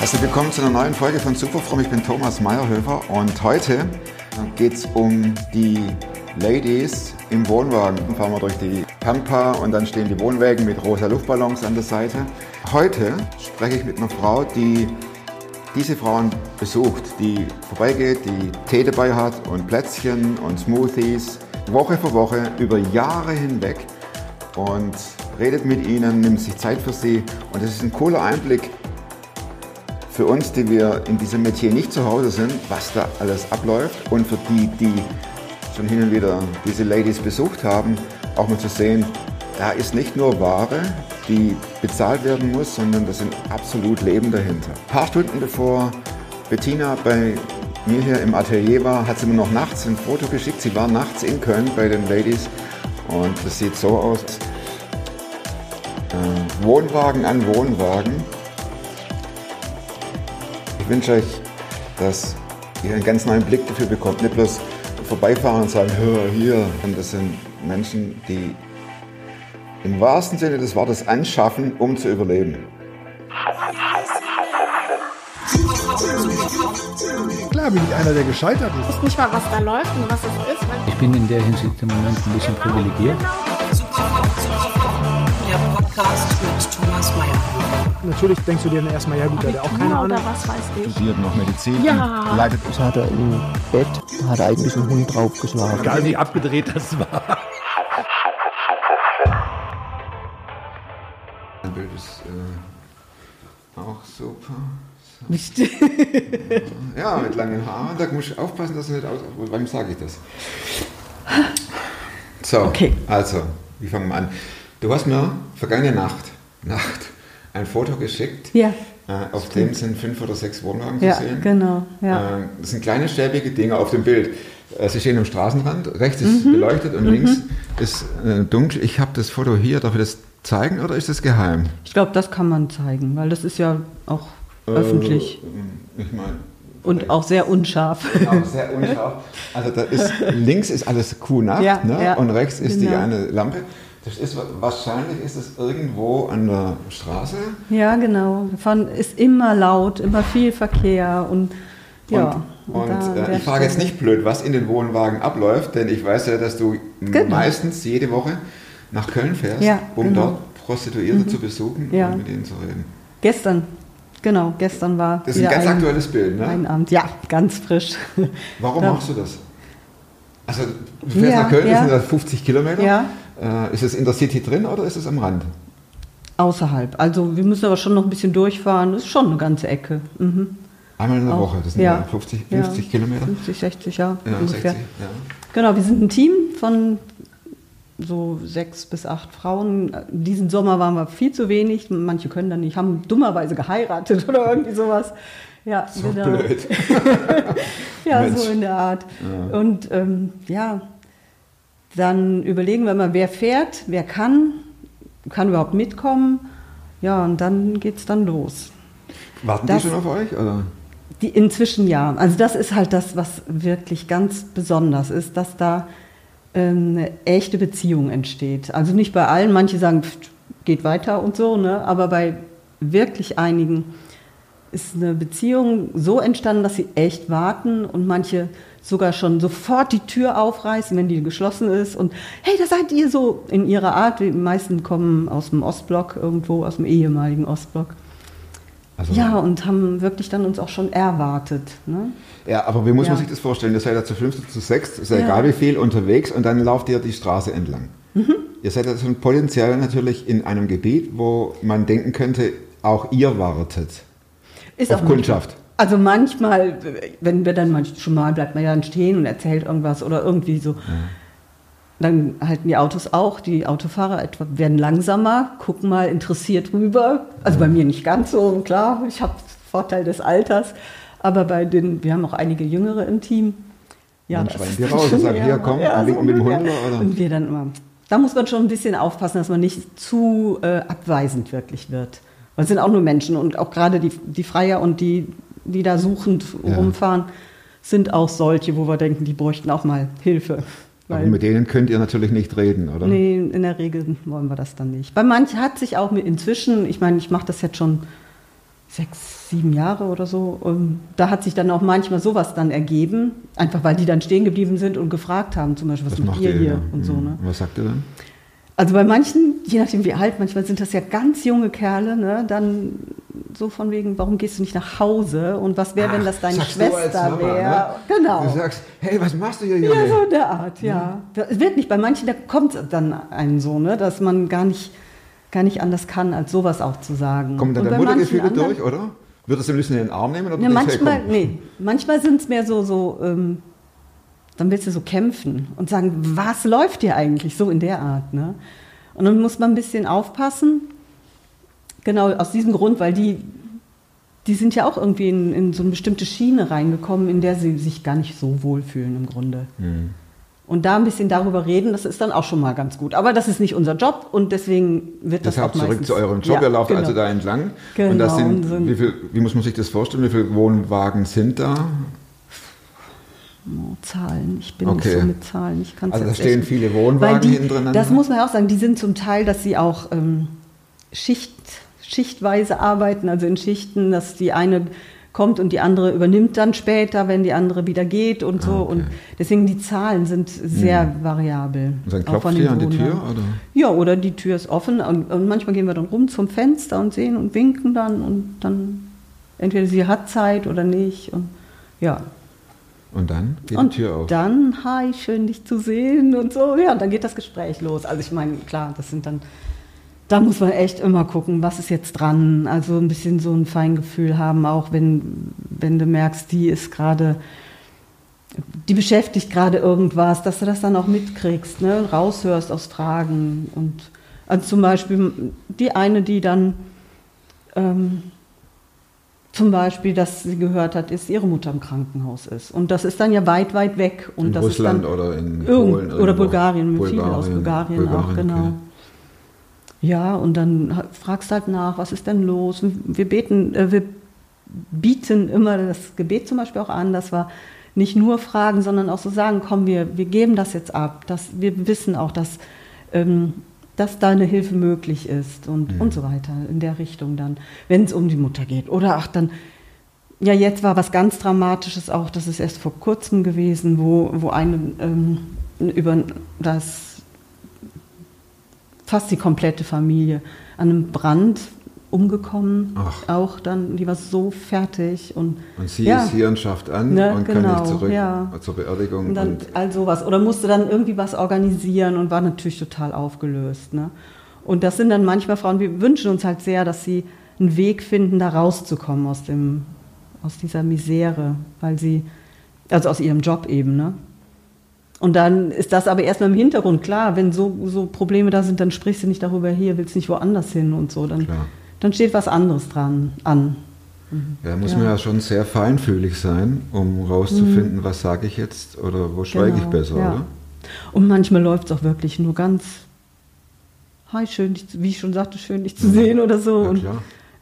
Herzlich willkommen zu einer neuen Folge von Superfrom. Ich bin Thomas Meyerhöfer und heute geht es um die Ladies im Wohnwagen. Dann fahren wir durch die Pampa und dann stehen die Wohnwägen mit rosa Luftballons an der Seite. Heute spreche ich mit einer Frau, die diese Frauen besucht, die vorbeigeht, die Tee dabei hat und Plätzchen und Smoothies, Woche für Woche über Jahre hinweg und redet mit ihnen, nimmt sich Zeit für sie und es ist ein cooler Einblick für uns, die wir in diesem Metier nicht zu Hause sind, was da alles abläuft und für die, die schon hin und wieder diese Ladies besucht haben, auch mal zu sehen, da ist nicht nur Ware, die bezahlt werden muss, sondern da sind absolut Leben dahinter. Ein paar Stunden bevor Bettina bei mir hier im Atelier war, hat sie mir noch nachts ein Foto geschickt. Sie war nachts in Köln bei den Ladies und das sieht so aus. Äh, Wohnwagen an Wohnwagen. Ich wünsche euch, dass ihr einen ganz neuen Blick dafür bekommt. Nicht bloß vorbeifahren und sagen, hör hier. Und das sind Menschen, die im wahrsten Sinne des Wortes anschaffen, um zu überleben. Klar bin ich einer, der gescheitert ist. Ich weiß nicht mal, was da läuft und was es ist. Ich bin in der Hinsicht im Moment ein bisschen privilegiert. Der Podcast mit Thomas Mayer. Natürlich denkst du dir dann erstmal, ja gut, der hat auch keine Ahnung. oder was weiß ich. Studiert noch Medizin, Ja. leitet Das hat er im Bett, da hat er eigentlich einen Hund draufgeschlagen. Egal wie abgedreht das war. Ein Bild ist äh, auch super. Nicht. Ja, mit langen Haaren. Da muss ich aufpassen, dass du nicht aus. Wem sage ich das? So, Okay. also, wie fangen wir an? Du hast mir vergangene Nacht, Nacht ein Foto geschickt. Ja. Äh, auf dem sind fünf oder sechs Wohnwagen Ja, zu sehen. genau, ja. Äh, das sind kleine, schäbige Dinge auf dem Bild. Äh, sie stehen am Straßenrand, rechts ist Mhm. beleuchtet und links ist äh, dunkel. Ich habe das Foto hier. Darf ich das zeigen oder ist das geheim? Ich glaube, das kann man zeigen, weil das ist ja auch öffentlich Äh, ich meine. und auch sehr unscharf. Genau, sehr unscharf. Also da ist, links ist alles Kuhnacht Ja, ne? und rechts ist die genau. eine Lampe. Das ist, wahrscheinlich ist es irgendwo an der Straße. Ja, genau. Davon ist immer laut, immer viel Verkehr und ja. und an und äh, ich frage jetzt nicht blöd, was in den Wohnwagen abläuft, denn ich weiß ja, dass du Genau. meistens jede Woche nach Köln fährst, Ja, um genau. dort Prostituierte zu besuchen Ja. und mit ihnen zu reden. Gestern, genau, gestern war. Das ist ein ganz aktuelles Bild, ne? Ein Abend, ja, ganz frisch. Warum machst du das? Also du fährst Ja, nach Köln, das sind das 50 Kilometer. Ja. Äh, ist es in der City drin oder ist es am Rand? Außerhalb. Also wir müssen aber schon noch ein bisschen durchfahren. Das ist schon eine ganze Ecke. Mhm. Einmal in der Auch, Woche, das sind ja. ja 50, Ja. 50 Kilometer. 50, 60, ja, Ja, ungefähr. 60, ja. Genau, wir sind ein Team von so sechs bis acht Frauen. Diesen Sommer waren wir viel zu wenig. Manche können dann nicht, haben dummerweise geheiratet oder irgendwie sowas. Ja, So genau. blöd. Ja, Mensch. so in der Art. Und ähm, ja, dann überlegen wir mal, wer fährt, wer kann, kann überhaupt mitkommen. Ja, und dann geht's dann los. Warten Das- die schon auf euch? Oder? Die inzwischen ja. Also das ist halt das, was wirklich ganz besonders ist, dass da ähm, eine echte Beziehung entsteht. Also nicht bei allen, manche sagen, pft, geht weiter und so, ne? aber bei wirklich einigen ist eine Beziehung so entstanden, dass sie echt warten und manche sogar schon sofort die Tür aufreißen, wenn die geschlossen ist und hey, da seid ihr so in ihrer Art. Die meisten kommen aus dem Ostblock irgendwo, aus dem ehemaligen Ostblock. Also, Ja, und haben wirklich dann uns auch schon erwartet. Ne? ja, aber wie muss man Ja. sich das vorstellen? Ihr seid ja zu oder zu sechst, ist ja, Ja. egal wie viel, unterwegs und dann lauft ihr die Straße entlang. Mhm. Ihr seid ja schon potenziell natürlich in einem Gebiet, wo man denken könnte, auch ihr wartet Ist auf auch Kundschaft. Also manchmal, wenn wir dann manchmal schon mal bleibt man ja dann stehen und erzählt irgendwas oder irgendwie so. Dann halten die Autos auch, die Autofahrer etwa werden langsamer, gucken mal interessiert rüber. Also bei mir nicht ganz so, klar, ich habe Vorteil des Alters, aber bei den, wir haben auch einige Jüngere im Team. Dann das schreien ist die dann raus und sagen, eher hier, komm, mit- und mit dem ja. Hund, oder? Und wir dann immer, da muss man schon ein bisschen aufpassen, dass man nicht zu äh, abweisend wirklich wird. Weil es sind auch nur Menschen und auch gerade die, die Freier und die, die da suchend Ja. rumfahren, sind auch solche, wo wir denken, die bräuchten auch mal Hilfe. Aber mit denen könnt ihr natürlich nicht reden, oder? nee, in der Regel wollen wir das dann nicht. Bei manchen hat sich auch inzwischen, ich meine, ich mache das jetzt schon sechs, sieben Jahre oder so. Und da hat sich dann auch manchmal sowas dann ergeben, einfach weil die dann stehen geblieben sind und gefragt haben, zum Beispiel, was, Was macht ihr hier hier? und so. Mhm. Ne? Was sagt ihr dann? Also bei manchen, je nachdem wie alt, manchmal sind das ja ganz junge Kerle, ne? dann so von wegen, warum gehst du nicht nach Hause und was wäre, wenn das deine Schwester wäre? ne? Genau. Du sagst, hey, was machst du hier, Ja, Junge? so in der Art, ja. Das wird nicht, bei manchen, da kommt es dann einem so, ne, dass man gar nicht, gar nicht anders kann, als sowas auch zu sagen. Kommen dann Und der Muttergefühle anderen- durch, oder? Würdest du am liebsten in den Arm nehmen? Oder Ja, du, manchmal, nee, manchmal sind es mehr so, so ähm, dann willst du so kämpfen und sagen, was läuft hier eigentlich, so in der Art. Ne? Und dann muss man ein bisschen aufpassen, genau aus diesem Grund, weil die, die sind ja auch irgendwie in, in so eine bestimmte Schiene reingekommen, in der sie sich gar nicht so wohlfühlen im Grunde. Mhm. Und da ein bisschen darüber reden, das ist dann auch schon mal ganz gut. Aber das ist nicht unser Job und deswegen wird das Deshalb auch zurück meistens, zu eurem Job. Ja, Ihr lauft genau. also da entlang. Genau, Und das sind, und so- wie, viel, wie muss man sich das vorstellen? Wie viele Wohnwagen sind da? Zahlen. Ich bin Okay. nicht so mit Zahlen. Ich kann's Also da stehen echt- viele Wohnwagen die, hintereinander? Das muss man ja auch sagen. Die sind zum Teil, dass sie auch ähm, Schicht, schichtweise arbeiten, also in Schichten, dass die eine kommt und die andere übernimmt dann später, wenn die andere wieder geht und so. Ah, okay. Und deswegen die Zahlen sind sehr variabel. Und dann klopft von ihr an die Tür? Oder? Ja, oder die Tür ist offen und, und manchmal gehen wir dann rum zum Fenster und sehen und winken dann und dann entweder sie hat Zeit oder nicht und ja. Und dann geht Und die Tür auf. dann, hi, schön dich zu sehen und so. Ja, und dann geht das Gespräch los. Also ich meine, klar, das sind dann, da muss man echt immer gucken, was ist jetzt dran. Also ein bisschen so ein Feingefühl haben, auch wenn, wenn du merkst, die ist gerade, die beschäftigt gerade irgendwas, dass du das dann auch mitkriegst, ne? raushörst aus Fragen. Und also zum Beispiel die eine, die dann ähm, zum Beispiel, dass sie gehört hat, ist ihre Mutter im Krankenhaus ist. Und das ist dann ja weit, weit weg. Und in das Russland ist dann oder in Polen? oder. Bulgarien, mit vielen aus Bulgarien, auch, Bulgarien, genau. okay. Ja, und dann fragst halt nach, was ist denn los? Wir beten, äh, wir bieten immer das Gebet zum Beispiel auch an, dass wir nicht nur fragen, sondern auch so sagen, komm, wir, wir geben das jetzt ab. Dass, wir wissen auch, dass, ähm, dass da eine Hilfe möglich ist und, und so weiter in der Richtung dann, wenn es um die Mutter geht. Oder ach, dann, ja, jetzt war was ganz Dramatisches auch, das ist erst vor kurzem gewesen, wo, wo eine ähm, über das fast die komplette Familie an einem Brand umgekommen. Ach. Auch dann, die war so fertig und, Und sie Ja. ist hier und schafft an Ne, und kann genau, nicht zurück ja. zur Beerdigung. und dann und all sowas. Oder musste dann irgendwie was organisieren und war natürlich total aufgelöst. Ne? Und das sind dann manchmal Frauen, wir wünschen uns halt sehr, dass sie einen Weg finden, da rauszukommen aus, dem, aus dieser Misere, weil sie, also aus ihrem Job eben, ne? Und dann ist das aber erstmal im Hintergrund klar, wenn so, so Probleme da sind, dann sprichst du nicht darüber hier, willst nicht woanders hin und so. Dann, Klar. Dann steht was anderes dran an. Ja, muss Ja. man ja schon sehr feinfühlig sein, um rauszufinden, was sage ich jetzt oder wo schweige ich Genau, besser, ja. oder? Und manchmal läuft es auch wirklich nur ganz, hi, schön, dich, wie ich schon sagte, schön dich zu sehen oder so. Ja, und,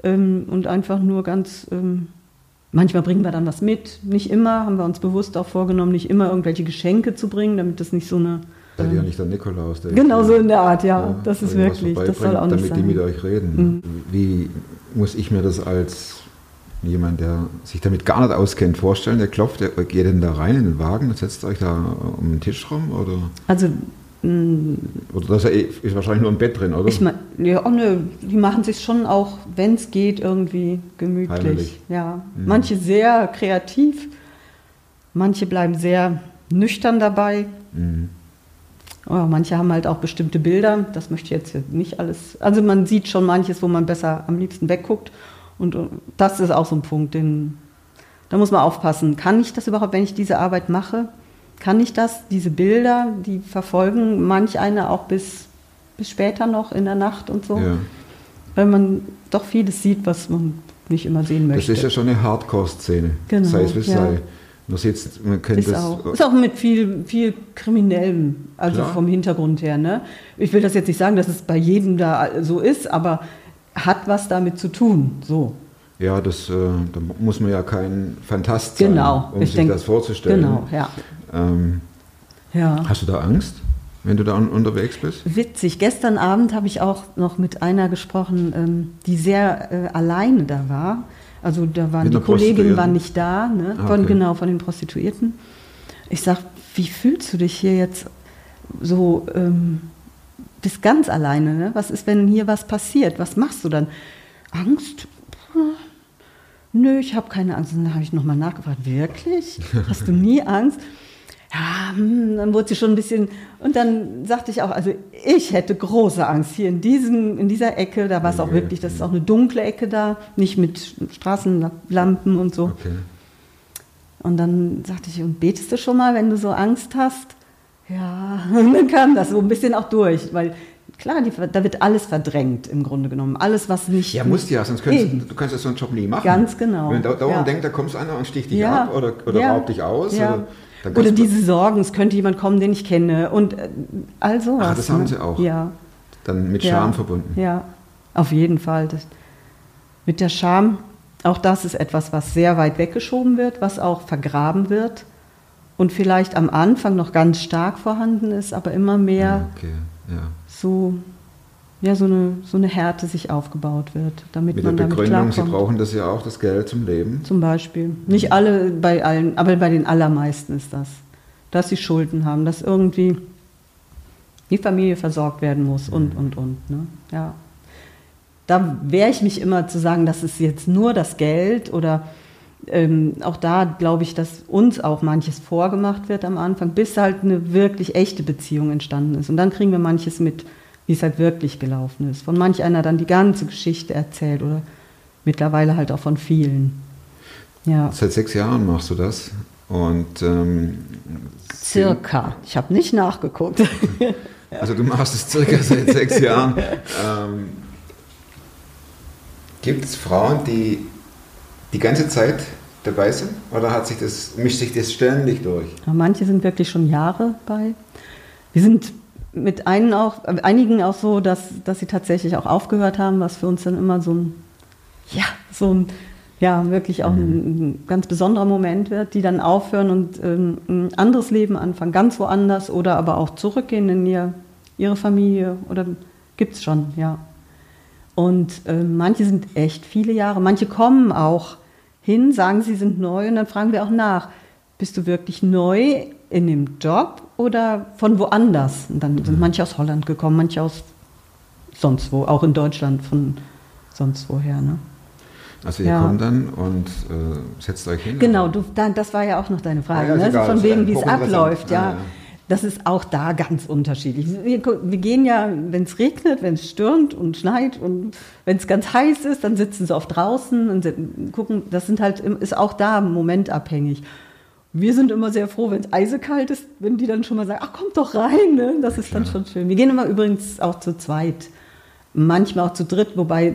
ähm, und einfach nur ganz, ähm, manchmal bringen wir dann was mit. Nicht immer, haben wir uns bewusst auch vorgenommen, nicht immer irgendwelche Geschenke zu bringen, damit das nicht so eine. Seid ihr ja nicht der Nikolaus. Der Genau so in der Art, ja. das ist wirklich, das soll auch nicht Damit die mit sein. Mhm. euch reden. Wie muss ich mir das als jemand, der sich damit gar nicht auskennt, vorstellen? Der klopft, der geht denn da rein in den Wagen und setzt euch da um den Tisch rum? Oder, Also, mh, oder das ist, ja eh- ist wahrscheinlich nur ein Bett drin, oder? ich meine, ja, oh, nö, die machen sich schon auch, wenn es geht, irgendwie gemütlich. Ja, manche sehr kreativ, manche bleiben sehr nüchtern dabei. Mhm. Oh, manche haben halt auch bestimmte Bilder, das möchte ich jetzt nicht alles. Also man sieht schon manches, wo man besser am liebsten wegguckt. Und äh, das ist auch so ein Punkt, den, da muss man aufpassen. Kann ich das überhaupt, wenn ich diese Arbeit mache? Kann ich das, diese Bilder, die verfolgen manch eine auch bis, bis später noch in der Nacht und so? Ja. Weil man doch vieles sieht, was man nicht immer sehen Das möchte. ist ja schon eine Hardcore-Szene. Genau, sei es wie es ja. sei. Man, sitzt, man kennt Ist das. auch, ist auch mit viel, viel Kriminellem, also Klar. vom Hintergrund her. Ne? Ich will das jetzt nicht sagen, dass es bei jedem da so ist, aber hat was damit zu tun. So. Ja, das, äh, da muss man ja kein Fantast sein, Genau. um ich sich denk- das vorzustellen. Genau, ja. Ähm, ja. hast du da Angst, wenn du da un unterwegs bist? Witzig. Gestern Abend habe ich auch noch mit einer gesprochen, ähm, die sehr äh, alleine da war. Also da waren die Kolleginnen waren nicht da, ne? Ah, von, okay. genau von den Prostituierten. Ich sag, wie fühlst du dich hier jetzt so? Ähm, bist ganz alleine. Ne? Was ist, wenn hier was passiert? Was machst du dann? Angst? Nö, ich habe keine Angst. Und dann habe ich nochmal nachgefragt, wirklich? Hast du nie Angst? Ja, hm, dann wurde sie schon ein bisschen. Und dann sagte ich auch, also ich hätte große Angst hier in, diesem, in dieser Ecke. Da war es auch wirklich, das ist auch eine dunkle Ecke da, nicht mit Straßenlampen und so. Okay. Und dann sagte ich, und betest du schon mal, wenn du so Angst hast? Ja, und dann kam das so ein bisschen auch durch, weil klar, die, da wird alles verdrängt im Grunde genommen. Alles, was nicht. Ja, musst ja, sonst könntest Eben. du, du kannst ja so einen Job nie machen. Ganz genau. Wenn da dauernd Ja. denkt, da kommt einer und sticht dich Ja, ab oder, oder ja, raubt dich aus. ja. Oder, Oder diese Sorgen, es könnte jemand kommen, den ich kenne und äh, all sowas. Ah, das haben ne? sie auch. Ja. Dann mit ja. Scham verbunden. Ja, auf jeden Fall. Das, mit der Scham, auch das ist etwas, was sehr weit weggeschoben wird, was auch vergraben wird und vielleicht am Anfang noch ganz stark vorhanden ist, aber immer mehr Ja, okay, ja. so, ja, so, eine, so eine Härte sich aufgebaut wird, damit Mit der man damit Begründung, sie klarkommt. brauchen das ja auch, das Geld zum Leben. Zum Beispiel. Nicht alle bei allen, aber bei den allermeisten ist das. Dass sie Schulden haben, dass irgendwie die Familie versorgt werden muss und, und, und. Ne? Ja. Da wehre ich mich immer zu sagen, das ist jetzt nur das Geld oder ähm, auch da glaube ich, dass uns auch manches vorgemacht wird am Anfang, bis halt eine wirklich echte Beziehung entstanden ist. Und dann kriegen wir manches mit, wie es halt wirklich gelaufen ist. Von manch einer dann die ganze Geschichte erzählt oder mittlerweile halt auch von vielen. Ja, Seit sechs Jahren machst du das. Und ähm, circa. Ich habe nicht nachgeguckt. Also du machst es circa seit sechs Jahren. Ähm, Gibt es Frauen, die die ganze Zeit dabei sind? Oder hat sich das, mischt sich das ständig durch? Manche sind wirklich schon Jahre bei. Wir sind mit einen auch, einigen auch so, dass, dass sie tatsächlich auch aufgehört haben, was für uns dann immer so ein, ja, so ein, ja, wirklich auch ein, ein ganz besonderer Moment wird, die dann aufhören und ähm, ein anderes Leben anfangen, ganz woanders oder aber auch zurückgehen in ihr, ihre Familie oder gibt's schon, ja. Und äh, manche sind echt viele Jahre, manche kommen auch hin, sagen, sie sind neu und dann fragen wir auch nach, bist du wirklich neu in dem Job oder von woanders? Und dann sind manche aus Holland gekommen, manche aus sonst wo, auch in Deutschland von sonst woher. Ne? Also ihr Ja. kommt dann und äh, setzt euch hin. Genau, du, da, das war ja auch noch deine Frage, Ja, ja, ne? egal, von wegen, wie es abläuft. Ja. Ja, ja. Das ist auch da ganz unterschiedlich. Wir, wir gehen ja, wenn es regnet, wenn es stürmt und schneit und wenn es ganz heiß ist, dann sitzen sie oft draußen und gucken. Das sind halt, ist auch da momentabhängig. Wir sind immer sehr froh, wenn es eisekalt ist, wenn die dann schon mal sagen, ach kommt doch rein, ne? das ist dann schon schön. Wir gehen immer übrigens auch zu zweit, manchmal auch zu dritt, wobei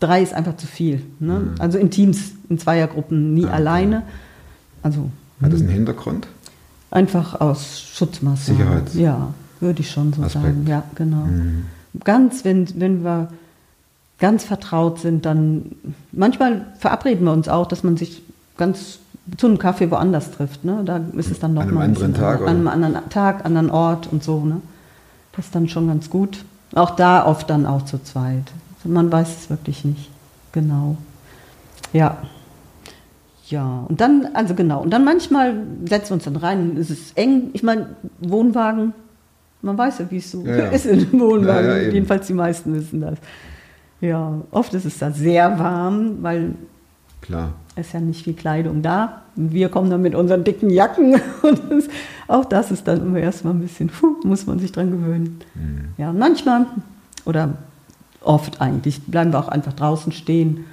drei ist einfach zu viel. Ne? Also in Teams, in Zweiergruppen, nie Mhm. Ah, okay. alleine. Also Hat das einen Hintergrund? Einfach aus Schutzmaßnahmen. Sicherheits- Ja, würde ich schon so Aspekt. sagen. Ja, genau. Mhm. Ganz, wenn, wenn wir ganz vertraut sind, dann manchmal verabreden wir uns auch, dass man sich ganz zu einem Kaffee woanders trifft. Ne? Da ist es dann noch An einem mal ein bisschen anderen Tag. An einem anderen Tag, anderen Ort und so. Ne? Das ist dann schon ganz gut. Auch da oft dann auch zu zweit. Also man weiß es wirklich nicht genau. Ja. Ja, und dann, also genau, und dann manchmal setzen wir uns dann rein, es ist eng. Ich meine, Wohnwagen, man weiß ja, wie es so Ja, ja. ist in einem Wohnwagen. Ja. Jedenfalls die meisten wissen das. Ja, oft ist es da sehr warm, weil Klar. es ja nicht viel Kleidung da. Wir kommen dann mit unseren dicken Jacken und es, auch das ist dann immer erstmal ein bisschen, puh, muss man sich dran gewöhnen. Mhm. Ja, manchmal oder oft eigentlich bleiben wir auch einfach draußen stehen.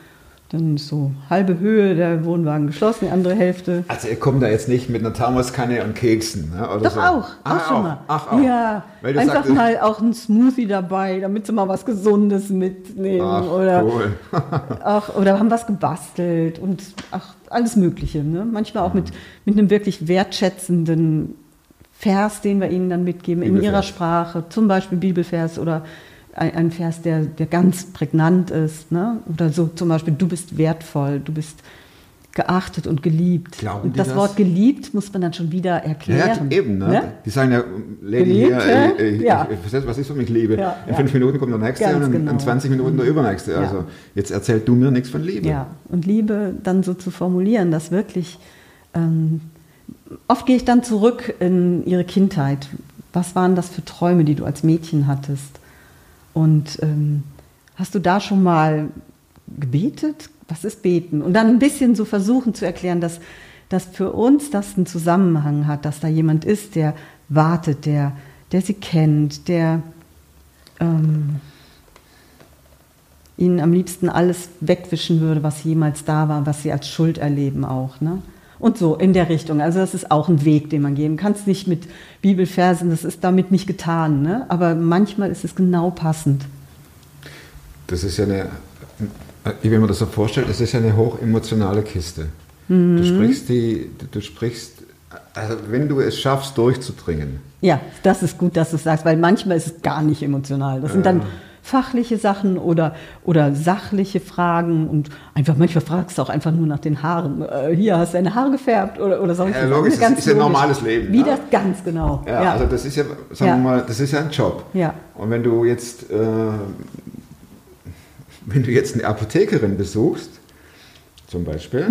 Dann so halbe Höhe der Wohnwagen geschlossen, die andere Hälfte. Also ihr kommt da jetzt nicht mit einer Thermoskanne und Keksen, ne? Oder Doch so. auch, Ah, auch schon mal. Ach, auch. Ja, einfach sagtest- mal auch ein Smoothie dabei, damit sie mal was Gesundes mitnehmen. Ach, oder, cool. auch, oder haben was gebastelt und ach, alles Mögliche. Ne? Manchmal auch mit, mit einem wirklich wertschätzenden Vers, den wir ihnen dann mitgeben, in Bibelvers. ihrer Sprache. Zum Beispiel Bibelvers oder ein, Vers, der, der ganz prägnant ist. Ne? Oder so zum Beispiel, du bist wertvoll, du bist geachtet und geliebt. Glauben und das, das? Wort geliebt muss man dann schon wieder Ja, erklären. eben, ne? Die sagen ja, Lady Geliebt, hier, äh, äh, Ja. ich, ich, was ist für mich Liebe? Ja, in ja. fünf Minuten kommt der nächste Ganz und in, genau. in 20 Minuten der übernächste. Ja. Also jetzt erzähl du mir nichts von Liebe. Ja, und Liebe dann so zu formulieren, dass wirklich, ähm, oft gehe ich dann zurück in ihre Kindheit. Was waren das für Träume, die du als Mädchen hattest? Und ähm, hast du da schon mal gebetet? Was ist beten? Und dann ein bisschen so versuchen zu erklären, dass, dass für uns das einen Zusammenhang hat, dass da jemand ist, der wartet, der, der sie kennt, der ähm, ihnen am liebsten alles wegwischen würde, was jemals da war, was sie als Schuld erleben auch. Ne? Und so in der Richtung. Also das ist auch ein Weg, den man gehen kann. Es nicht mit Bibelversen, das ist damit nicht getan. Ne? Aber manchmal ist es genau passend. Das ist ja eine, ich wenn man das so vorstellt, das ist ja eine hochemotionale Kiste. Mhm. Du sprichst die, du sprichst, also wenn du es schaffst, durchzudringen, Ja, das ist gut, dass du es sagst, weil manchmal ist es gar nicht emotional. Das sind dann fachliche Sachen oder, oder sachliche Fragen und einfach manchmal fragst du auch einfach nur nach den Haaren. Äh, hier hast du deine Haare gefärbt oder, oder solche Ja, Sachen. logisch, das ist ja normales Leben, Wie ja. das ganz genau. Ja, also das ist ja, sagen Ja. wir mal, das ist ja ein Job. Ja. Und wenn du jetzt, äh, wenn du jetzt eine Apothekerin besuchst, zum Beispiel,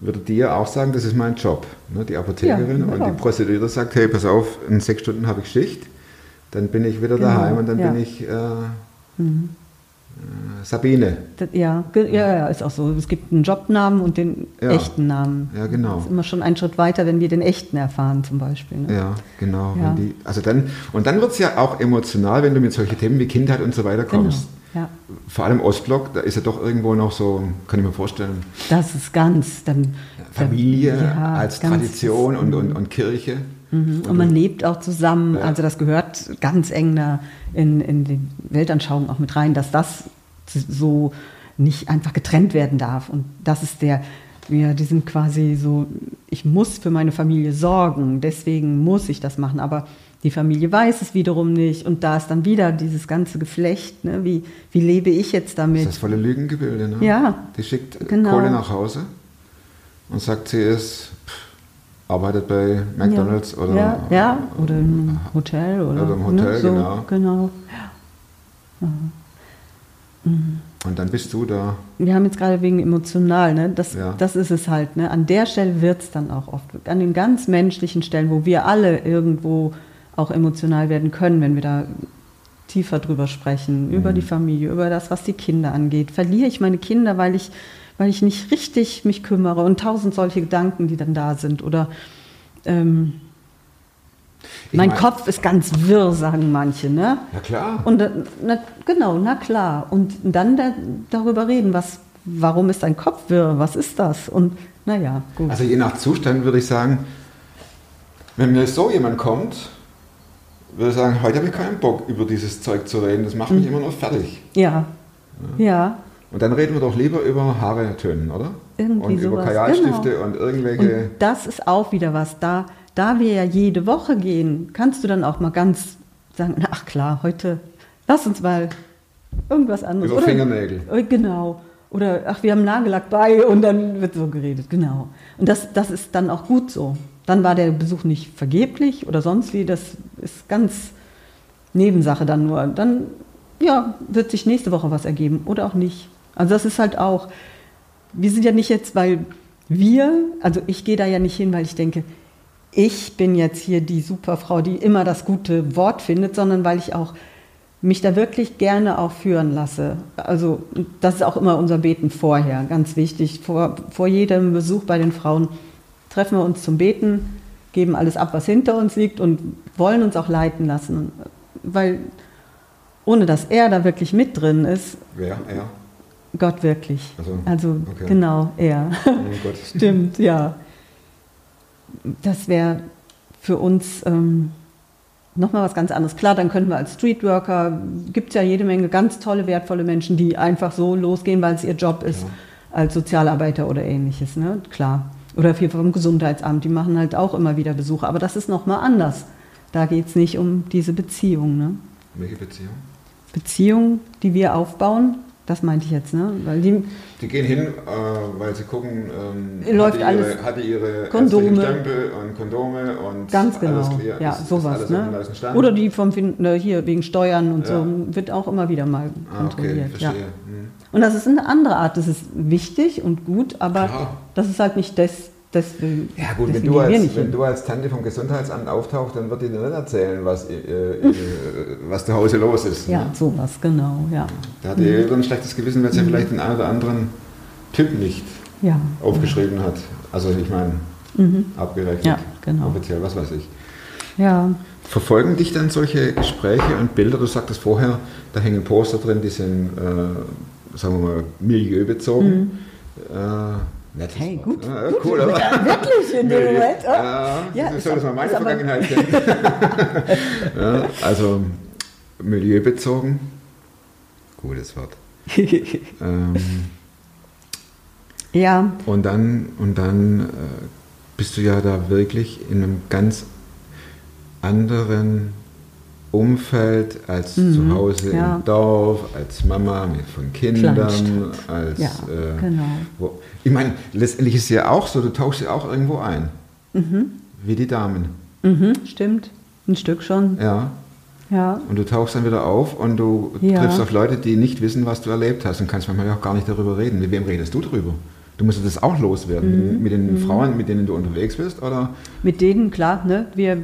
würde die ja auch sagen, das ist mein Job, ne, die Apothekerin. Mhm. Ja, und genau. die Prostituierte sagt, hey, pass auf, in sechs Stunden habe ich Schicht, dann bin ich wieder Genau, daheim und dann ja. Mhm. bin ich äh, äh, Sabine. Das, ja, ja, ja, ist auch so. Es gibt einen Jobnamen und den Ja. echten Namen. Ja, genau. Das ist immer schon ein Schritt weiter, wenn wir den echten erfahren, zum Beispiel. Ne? Ja, genau. Ja. Die, also dann, und dann wird es ja auch emotional, wenn du mit solchen Themen wie Kindheit und so weiter Genau. kommst. Ja. Vor allem Ostblock, da ist ja doch irgendwo noch so, kann ich mir vorstellen, Das ist ganz. Dann, Familie Ja, als Tradition und, und, und Kirche. Mhm. Und man lebt auch zusammen. Ja. Also das gehört ganz eng da in, in die Weltanschauung auch mit rein, dass das so nicht einfach getrennt werden darf. Und das ist der, ja, die sind quasi so, ich muss für meine Familie sorgen, deswegen muss ich das machen. Aber die Familie weiß es wiederum nicht. Und da ist dann wieder dieses ganze Geflecht. Ne? Wie, wie lebe ich jetzt Das damit? ist das volle Lügengebilde. Ne? Ja. Die schickt Genau. Kohle nach Hause und sagt, sie ist, pff, arbeitet bei McDonalds ja. oder, ja, ja, oder im Hotel oder, Oder im Hotel, ne? so, genau. genau. und dann bist du da. Wir haben jetzt gerade wegen emotional, ne? das, Ja. das ist es halt. Ne? An der Stelle wird es dann auch oft, an den ganz menschlichen Stellen, wo wir alle irgendwo auch emotional werden können, wenn wir da tiefer drüber sprechen, über Mhm. die Familie, über das, was die Kinder angeht. Verliere ich meine Kinder, weil ich, weil ich nicht richtig mich kümmere und tausend solche Gedanken, die dann da sind. Oder ähm, mein mein- Kopf ist ganz wirr, sagen manche. Ne? Ja klar. Und äh, na, genau, na klar. Und dann da, darüber reden, was, warum ist dein Kopf wirr? Was ist das? Und naja, gut. Also je nach Zustand würde ich sagen, wenn mir so jemand kommt, würde ich sagen, heute habe ich keinen Bock, über dieses Zeug zu reden. Das macht mich immer nur fertig. ja, ja. Und dann reden wir doch lieber über Haare tönen, oder? Irgendwie und über sowas, Kajalstifte genau. und irgendwelche. Und das ist auch wieder was. Da, da wir ja jede Woche gehen, kannst du dann auch mal ganz sagen, ach klar, heute lass uns mal irgendwas anderes. Über Fingernägel. Äh, Genau. Oder ach, wir haben Nagellack bei und dann wird so geredet, genau. Und das, das ist dann auch gut so. Dann war der Besuch nicht vergeblich oder sonst wie, das ist ganz Nebensache dann nur. Dann ja, wird sich nächste Woche was ergeben oder auch nicht. Also das ist halt auch, wir sind ja nicht jetzt, weil wir, also ich gehe da ja nicht hin, weil ich denke, ich bin jetzt hier die Superfrau, die immer das gute Wort findet, sondern weil ich auch mich da wirklich gerne auch führen lasse. Also das ist auch immer unser Beten vorher, ganz wichtig. Vor, vor jedem Besuch bei den Frauen treffen wir uns zum Beten, geben alles ab, was hinter uns liegt und wollen uns auch leiten lassen. Weil ohne dass er da wirklich mit drin ist, Wer? Ja. Gott wirklich. Also, Also okay. genau, er. Oh. Stimmt, ja. Das wäre für uns ähm, nochmal was ganz anderes. Klar, dann könnten wir als Streetworker, gibt es ja jede Menge ganz tolle, wertvolle Menschen, die einfach so losgehen, weil es ihr Job ist, Ja. als Sozialarbeiter oder ähnliches, ne? klar. Oder viel vom Gesundheitsamt, die machen halt auch immer wieder Besuche. Aber das ist nochmal anders. Da geht es nicht um diese Beziehung. Ne? Welche Beziehung? Beziehung, die wir aufbauen Das meinte ich jetzt, ne? Weil die, Die gehen hin, äh, weil sie gucken, ähm, Läuft hatte, ihre, alles. hatte ihre Kondome. Stempel und Kondome und Ganz genau, alles clear. ja, Ist- ist sowas. dem ne? Oder die vom ne, hier wegen Steuern und Ja. so wird auch immer wieder mal Ah, okay, kontrolliert. ja. Hm. Und das ist eine andere Art. Das ist wichtig und gut, aber Klar. das ist halt nicht des, deswegen. Ja gut, wenn deswegen du, als, wenn du als Tante vom Gesundheitsamt auftauchst, dann wird dir nicht erzählen, was, äh, äh, was zu Hause los ist. Ja, ne? sowas, genau, ja. Da hat die Eltern ein schlechtes Gewissen, wenn sie vielleicht den einen oder anderen Typ nicht Ja, aufgeschrieben hat. Also ich meine, abgerechnet, Ja, genau. offiziell, was weiß ich. ja. Verfolgen dich dann solche Gespräche und Bilder? Du sagtest vorher, da hängen Poster drin, die sind, äh, sagen wir mal, milieubezogen. Äh, nettes. Hey, Wort, gut, ne? Cool, oder? Wirklich in dem Moment? oh. Ja, Ja, so ist soll das aber- mal meine aber- Vergangenheit kennen. ja, also milieubezogen, gutes Wort. Ähm, Ja, und dann, und dann äh, bist du ja da wirklich in einem ganz anderen Umfeld als zu Hause Mhm. ja. im Dorf, als Mama mit von Kindern, als Ja, äh, genau. wo, ich meine, letztendlich ist es ja auch so, du tauchst ja auch irgendwo ein. Mhm. Wie die Damen. mhm, stimmt. Ein Stück schon. Ja. Ja. Und du tauchst dann wieder auf und du Ja. triffst auf Leute, die nicht wissen, was du erlebt hast und kannst manchmal auch gar nicht darüber reden. Mit wem redest du drüber? Du musst das auch loswerden. Mhm. Mit den Frauen, mit denen du unterwegs bist, oder? Mit denen, klar, ne, wir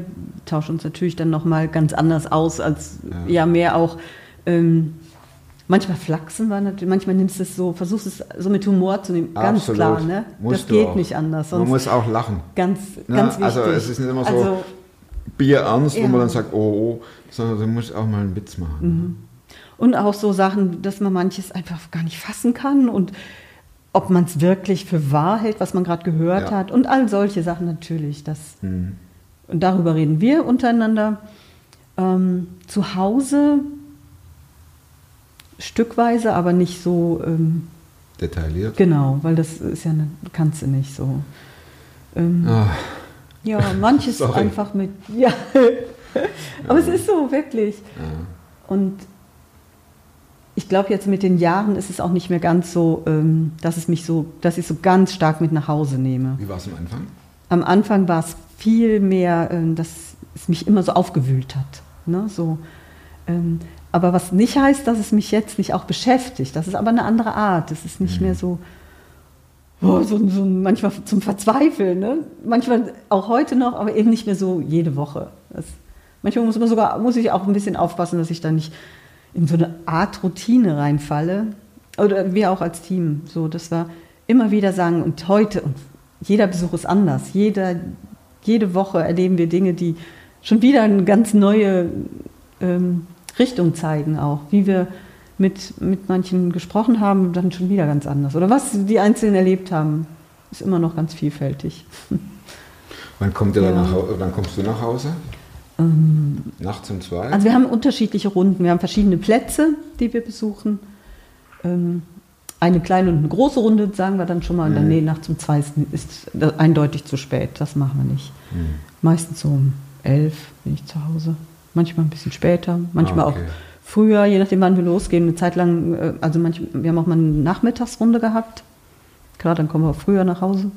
tauschen uns natürlich dann nochmal ganz anders aus, als Ja. ja, mehr auch. Ähm, manchmal flachsen wir natürlich, manchmal nimmst du es so, versuchst es so mit Humor zu nehmen. Ganz Absolut. klar, ne? Musst das geht auch. nicht anders. Man muss auch lachen. ganz, Ja, ganz wichtig. also es ist nicht immer so- Also, Bier ernst, wo Ja. man dann sagt, oh, oh, sondern du musst auch mal einen Witz machen. Mhm. Und auch so Sachen, dass man manches einfach gar nicht fassen kann und ob man es wirklich für wahr hält, was man gerade gehört Ja. hat und all solche Sachen natürlich. Das, Mhm. Und darüber reden wir untereinander. Ähm, zu Hause stückweise, aber nicht so ähm, Detailliert. genau, weil das ist ja, ne, kannst du nicht so. Ähm, Ah, ja, manches einfach mit, ja. aber es ist so, wirklich. Und ich glaube, jetzt mit den Jahren ist es auch nicht mehr ganz so, ähm, dass es mich so, dass ich so ganz stark mit nach Hause nehme. wie war es am Anfang? Am Anfang war es viel mehr, ähm, dass es mich immer so aufgewühlt hat. Ne? So, ähm, aber was nicht heißt, dass es mich jetzt nicht auch beschäftigt. Das ist aber eine andere Art. Es ist nicht mehr so, oh, so, so manchmal zum Verzweifeln. Ne? Manchmal auch heute noch, aber eben nicht mehr so jede Woche. Das, manchmal muss man sogar, muss ich auch ein bisschen aufpassen, dass ich da nicht in so eine Art Routine reinfalle. Oder wir auch als Team. So, dass wir immer wieder sagen, und heute, und jeder Besuch ist anders. Jeder, jede Woche erleben wir Dinge, die schon wieder eine ganz neue ähm, Richtung zeigen, auch. Wie wir mit, mit manchen gesprochen haben, dann schon wieder ganz anders. Oder was die Einzelnen erlebt haben, ist immer noch ganz vielfältig. Wann, kommt ihr dann Ja. nach, Hau- wann kommst du nach Hause? Nachts um zwei? Also wir haben unterschiedliche Runden. Wir haben verschiedene Plätze, die wir besuchen. Ähm, eine kleine und eine große Runde, sagen wir dann schon mal. Und dann, nee, nachts um zwei ist, ist eindeutig zu spät. Das machen wir nicht. Meistens so um elf bin ich zu Hause. Manchmal ein bisschen später, manchmal Ah, okay. auch früher, je nachdem, wann wir losgehen. Eine Zeit lang, äh, also manchmal, wir haben auch mal eine Nachmittagsrunde gehabt. Klar, dann kommen wir auch früher nach Hause.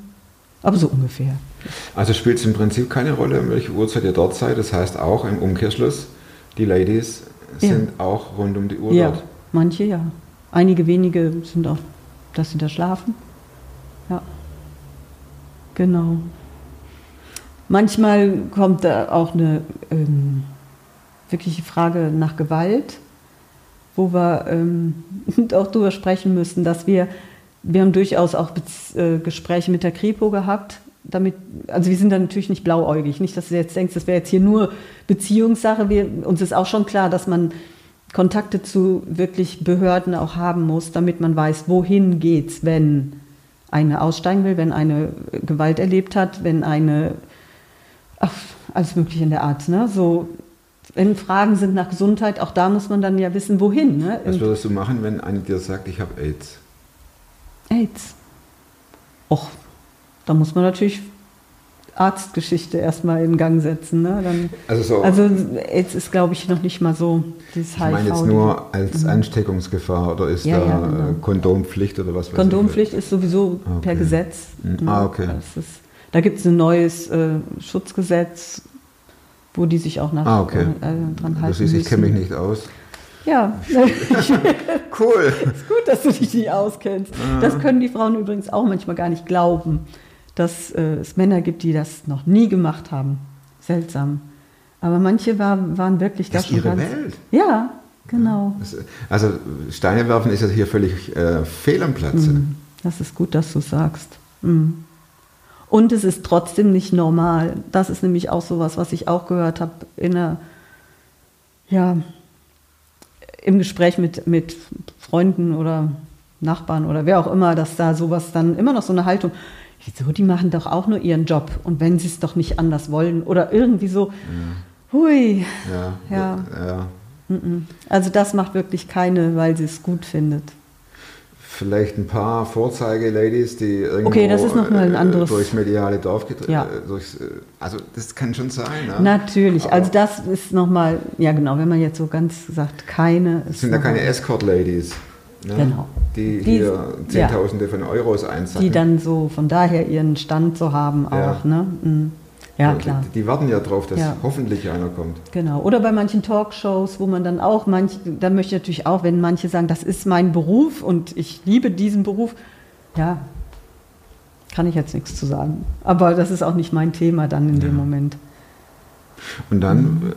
Aber so ungefähr. Also spielt es im Prinzip keine Rolle, um welche Uhrzeit ihr dort seid. Das heißt auch im Umkehrschluss, die Ladies Ja. sind auch rund um die Uhr Ja, dort. manche ja. Einige wenige sind auch, dass sie da schlafen. Ja, genau. Manchmal kommt da auch eine ähm, wirkliche Frage nach Gewalt, wo wir ähm, auch darüber sprechen müssen, dass wir, wir haben durchaus auch Bez äh, Gespräche mit der Kripo gehabt, damit, also wir sind da natürlich nicht blauäugig, nicht, dass du jetzt denkst, das wäre jetzt hier nur Beziehungssache, wir, uns ist auch schon klar, dass man Kontakte zu wirklich Behörden auch haben muss, damit man weiß, wohin geht's, wenn eine aussteigen will, wenn eine Gewalt erlebt hat, wenn eine ach, alles mögliche in der Art. Ne? So, wenn Fragen sind nach Gesundheit, auch da muss man dann ja wissen, wohin. Ne? Was würdest du machen, wenn eine dir sagt, ich habe AIDS? AIDS. Och, da muss man natürlich Arztgeschichte erstmal in Gang setzen. Ne? Dann, Also so- also jetzt ist, glaube ich, noch nicht mal so dieses Ich meine jetzt nur als Ansteckungsgefahr oder ist Mhm. Ja, da ja, genau. äh, Kondompflicht oder was weiß Kondompflicht ist sowieso per Okay. Gesetz. Mhm. Ne? Ah, okay. Das ist, da gibt es ein neues äh, Schutzgesetz, wo die sich auch nach Ah, okay. äh, dran halten Du siehst, ich kenne mich nicht aus. Ja, Cool. ist gut, dass du dich nicht auskennst. Das können die Frauen übrigens auch manchmal gar nicht glauben, dass äh, es Männer gibt, die das noch nie gemacht haben. Seltsam. Aber manche war, waren wirklich Das da ist ihre ganz. Welt. Ja, genau. Das, also Steine werfen ist ja hier völlig äh, fehl am Platze. Mhm. Das ist gut, dass du sagst. Mhm. Und es ist trotzdem nicht normal. Das ist nämlich auch sowas, was ich auch gehört habe in der, ja, im Gespräch mit, mit Freunden oder Nachbarn oder wer auch immer, dass da sowas dann immer noch so eine Haltung, wieso, die machen doch auch nur ihren Job und wenn sie es doch nicht anders wollen oder irgendwie so, hui, Ja. Ja. ja. also das macht wirklich keine, weil sie es gut findet. Vielleicht ein paar Vorzeige-Ladies, die irgendwo Okay, das ist noch mal ein äh, anderes- durchs mediale Dorf gedreht Ja. äh, durchs, äh, Also das kann schon sein. Ne? Natürlich, Aber also das ist nochmal, ja genau, wenn man jetzt so ganz sagt, keine. Es sind ja keine Escort-Ladies. Ne? Genau. Die, Die- hier ja. Zehntausende von Euros einsacken. Die dann so von daher ihren Stand so haben Ja. auch, ne? Mhm. Ja, Und klar. Die, die warten ja drauf, dass Ja. hoffentlich einer kommt. Genau. Oder bei manchen Talkshows, wo man dann auch manch, da möchte ich natürlich auch, wenn manche sagen, das ist mein Beruf und ich liebe diesen Beruf, ja, kann ich jetzt nichts zu sagen. Aber das ist auch nicht mein Thema dann in dem Moment. Und dann Mhm. äh,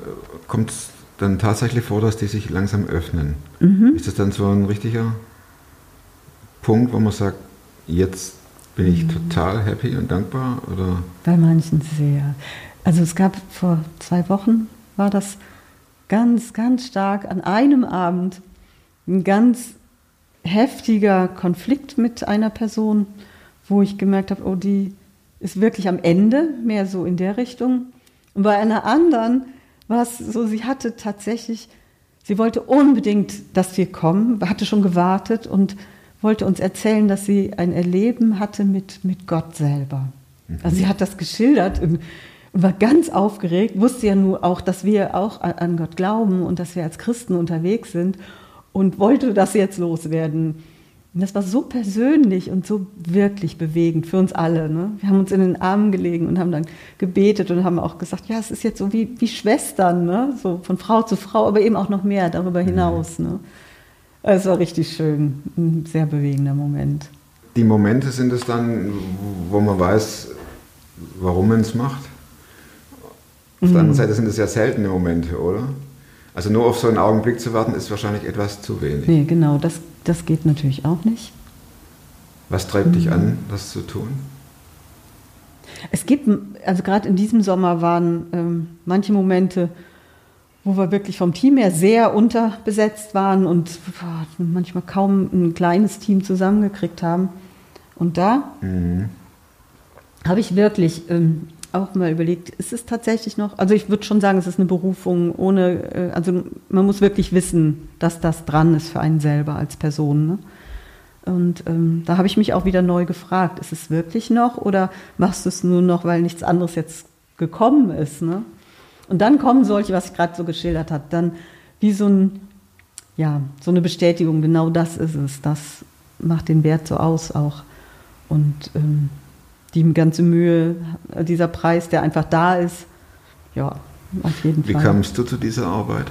kommt es dann tatsächlich vor, dass die sich langsam öffnen. Mhm. Ist das dann so ein richtiger Punkt, wo man sagt, jetzt bin ich total happy und dankbar? Oder? Bei manchen sehr. Also es gab vor zwei Wochen, war das ganz, ganz stark an einem Abend ein ganz heftiger Konflikt mit einer Person, wo ich gemerkt habe, oh, die ist wirklich am Ende, mehr so in der Richtung. Und bei einer anderen war es so, sie hatte tatsächlich, sie wollte unbedingt, dass wir kommen, hatte schon gewartet und wollte uns erzählen, dass sie ein Erleben hatte mit, mit Gott selber. Also sie hat das geschildert und, und war ganz aufgeregt, wusste ja nur auch, dass wir auch an- Gott glauben und dass wir als Christen unterwegs sind und wollte das jetzt loswerden. Und das war so persönlich und so wirklich bewegend für uns alle. Ne? Wir haben uns in den Armen gelegen und haben dann gebetet und haben auch gesagt, ja, es ist jetzt so wie, wie Schwestern, ne? so von Frau zu Frau, aber eben auch noch mehr darüber hinaus. Ne? Es war richtig schön, ein sehr bewegender Moment. Die Momente sind es dann, wo man weiß, warum man es macht. Auf der anderen Seite sind es ja seltene Momente, oder? Also nur auf so einen Augenblick zu warten, ist wahrscheinlich etwas zu wenig. Nee, genau, das, das geht natürlich auch nicht. Was treibt dich an, das zu tun? Es gibt, also gerade in diesem Sommer waren ähm, manche Momente, wo wir wirklich vom Team her sehr unterbesetzt waren und manchmal kaum ein kleines Team zusammengekriegt haben. Und da habe ich wirklich ähm, auch mal überlegt, ist es tatsächlich noch, also ich würde schon sagen, es ist eine Berufung ohne, äh, also man muss wirklich wissen, dass das dran ist für einen selber als Person. Ne? Und ähm, da habe ich mich auch wieder neu gefragt, ist es wirklich noch oder machst du es nur noch, weil nichts anderes jetzt gekommen ist? Ne? Und dann kommen solche, was ich gerade so geschildert habe, dann wie so, ein, ja, so eine Bestätigung, genau das ist es, das macht den Wert so aus auch. Und ähm, die ganze Mühe, dieser Preis, der einfach da ist, ja, auf jeden Wie Fall. kamst du zu dieser Arbeit?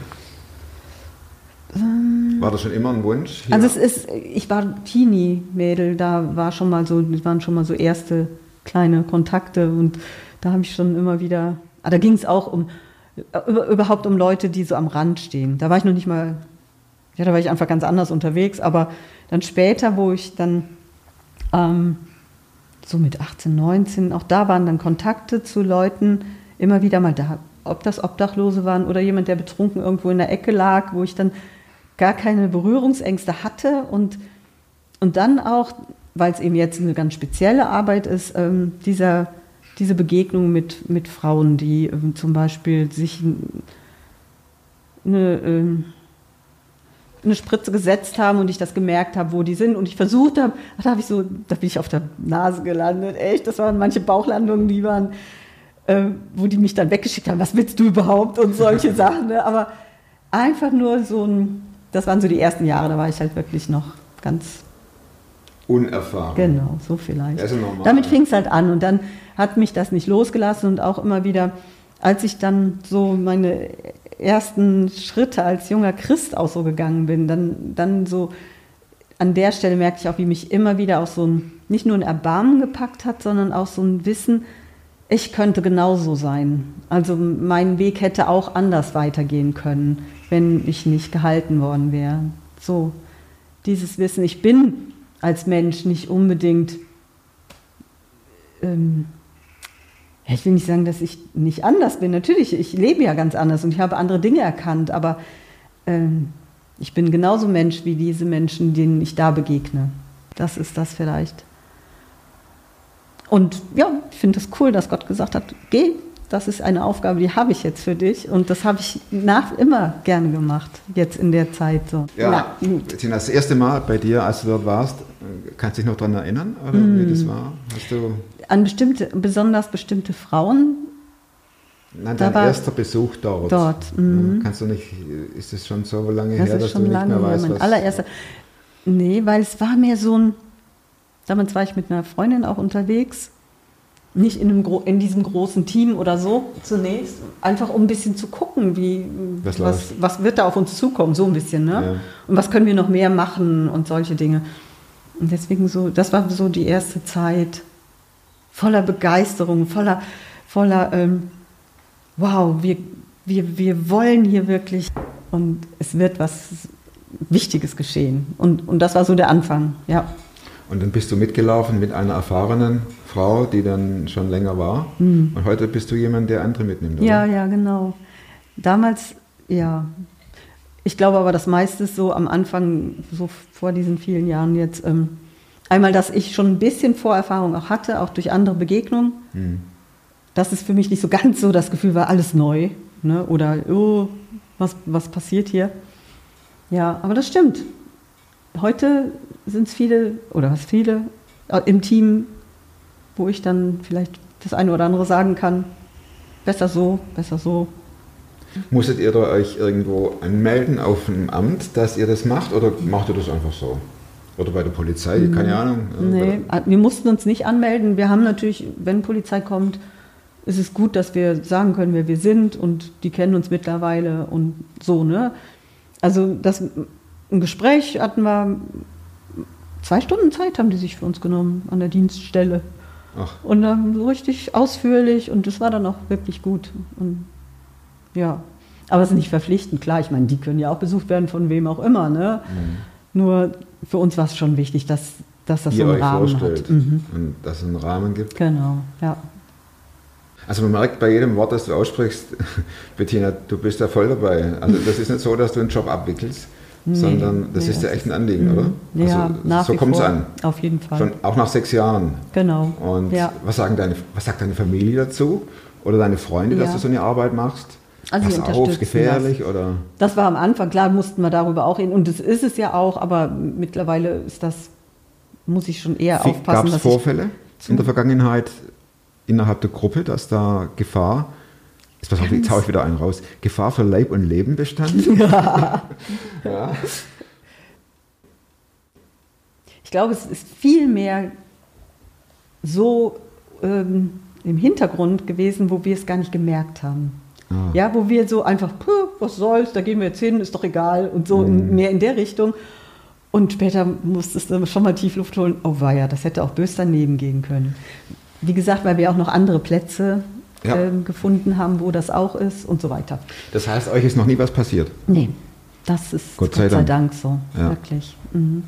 War das schon immer ein Wunsch? hier? Also es ist, ich war Teenie-Mädel, da war schon mal so, waren schon mal so erste kleine Kontakte und da habe ich schon immer wieder, ah, da ging es auch um, überhaupt um Leute, die so am Rand stehen. Da war ich noch nicht mal, ja, da war ich einfach ganz anders unterwegs, aber dann später, wo ich dann ähm, so mit 18, 19, auch da waren dann Kontakte zu Leuten immer wieder mal da, ob das Obdachlose waren oder jemand, der betrunken irgendwo in der Ecke lag, wo ich dann gar keine Berührungsängste hatte und, und dann auch, weil es eben jetzt eine ganz spezielle Arbeit ist, ähm, dieser, diese Begegnung mit, mit Frauen, die ähm, zum Beispiel sich eine, ähm, eine Spritze gesetzt haben und ich das gemerkt habe, wo die sind und ich versucht habe, ach, da habe ich so, da bin ich auf der Nase gelandet, echt, das waren manche Bauchlandungen, die waren äh, wo die mich dann weggeschickt haben, was willst du überhaupt und solche Sachen. Ne? Aber einfach nur so ein, das waren so die ersten Jahre, da war ich halt wirklich noch ganz Unerfahren. Genau, so vielleicht. Damit fing es halt an und dann hat mich das nicht losgelassen und auch immer wieder, als ich dann so meine ersten Schritte als junger Christ auch so gegangen bin, dann, dann so an der Stelle merkte ich auch, wie mich immer wieder auch so ein, nicht nur ein Erbarmen gepackt hat, sondern auch so ein Wissen, ich könnte genauso sein. Also mein Weg hätte auch anders weitergehen können, wenn ich nicht gehalten worden wäre. So, dieses Wissen, ich bin als Mensch nicht unbedingt, ähm, ja, ich will nicht sagen, dass ich nicht anders bin. Natürlich, ich lebe ja ganz anders und ich habe andere Dinge erkannt, aber ähm, ich bin genauso Mensch wie diese Menschen, denen ich da begegne. Das ist das vielleicht. Und ja, ich finde es das cool, dass Gott gesagt hat, geh, das ist eine Aufgabe, die habe ich jetzt für dich. Und das habe ich nach immer gerne gemacht, jetzt in der Zeit so. Ja, Na, gut. Tina, das erste Mal bei dir, als du dort warst, kannst du dich noch daran erinnern, oder Hm. wie das war? Hast du, An bestimmte, besonders bestimmte Frauen nein, dein erster Besuch dort. Dort, mhm. Ja, Kannst du nicht, ist es schon so lange Das her, dass schon du nicht mehr weißt, was... allererster. Nee, weil es war mehr so ein. Damals war ich mit einer Freundin auch unterwegs. Nicht in, einem, in diesem großen Team oder so zunächst. Einfach um ein bisschen zu gucken, wie, Was was, läuft. was wird da auf uns zukommen, so ein bisschen. Ne? Ja. Und was können wir noch mehr machen und solche Dinge. Und deswegen so, das war so die erste Zeit voller Begeisterung, voller, voller ähm, wow, wir, wir, wir wollen hier wirklich und es wird was Wichtiges geschehen. Und, und das war so der Anfang, ja. Und dann bist du mitgelaufen mit einer erfahrenen Frau, die dann schon länger war. Und heute bist du jemand, der andere mitnimmt, oder? Ja, ja, genau. Damals, ja. Ich glaube aber, das meiste ist so am Anfang, so vor diesen vielen Jahren jetzt, ähm, einmal, dass ich schon ein bisschen Vorerfahrung auch hatte, auch durch andere Begegnungen. Dass es für mich nicht so ganz so das Gefühl war, alles neu. Ne? Oder, oh, was, was passiert hier? Ja, aber das stimmt. Heute sind es viele, oder was viele, äh, im Team, wo ich dann vielleicht das eine oder andere sagen kann, besser so, besser so. Musstet ihr da euch irgendwo anmelden auf dem Amt, dass ihr das macht, oder macht ihr das einfach so? Oder bei der Polizei, keine Ahnung. Nee, äh, wir mussten uns nicht anmelden. Wir haben natürlich, wenn Polizei kommt, ist es gut, dass wir sagen können, wer wir sind und die kennen uns mittlerweile und so, ne? Also das, ein Gespräch hatten wir, zwei Stunden Zeit haben die sich für uns genommen an der Dienststelle. Ach, Und dann so richtig ausführlich und das war dann auch wirklich gut. Und ja, aber es ist nicht verpflichtend, klar. Ich meine, die können ja auch besucht werden von wem auch immer. Ne? Nur für uns war es schon wichtig, dass, dass das Mhm. ihr so einen euch Rahmen vorstellt hat. Mhm. und dass es einen Rahmen gibt. Genau, ja. Also man merkt bei jedem Wort, das du aussprichst, Bettina, du bist da voll dabei. Also das ist nicht so, dass du einen Job abwickelst, sondern das nee, ist das echt ein Anliegen, oder? Ja, also, nach so kommt es an. Auf jeden Fall. Schon, auch nach sechs Jahren. genau. Und ja. was, sagen deine, was sagt deine Familie dazu? Oder deine Freunde, dass Ja. du so eine Arbeit machst? Also sie auch unterstützen gefährlich oder? Das war am Anfang, klar, mussten wir darüber auch reden. Und das ist es ja auch, aber mittlerweile ist das, muss ich schon eher Gab aufpassen, es dass Vorfälle in der Vergangenheit innerhalb der Gruppe, dass da Gefahr, jetzt pass auf, jetzt hau ich wieder einen raus, Gefahr für Leib und Leben bestand? ja. ich, ich glaube, es ist viel mehr so ähm, im Hintergrund gewesen, wo wir es gar nicht gemerkt haben. Ah. Ja, wo wir so einfach, "Puh, was soll's, da gehen wir jetzt hin, ist doch egal und so Mhm. mehr in der Richtung. Und später musstest du schon mal Tiefluft holen. Oh weia, das hätte auch bös daneben gehen können. Wie gesagt, weil wir auch noch andere Plätze Ja. ähm, gefunden haben, wo das auch ist und so weiter. Das heißt, euch ist noch nie was passiert. Nee, das ist Gott Gott sei sei, Dank. Dank. so, Ja. wirklich. Mhm.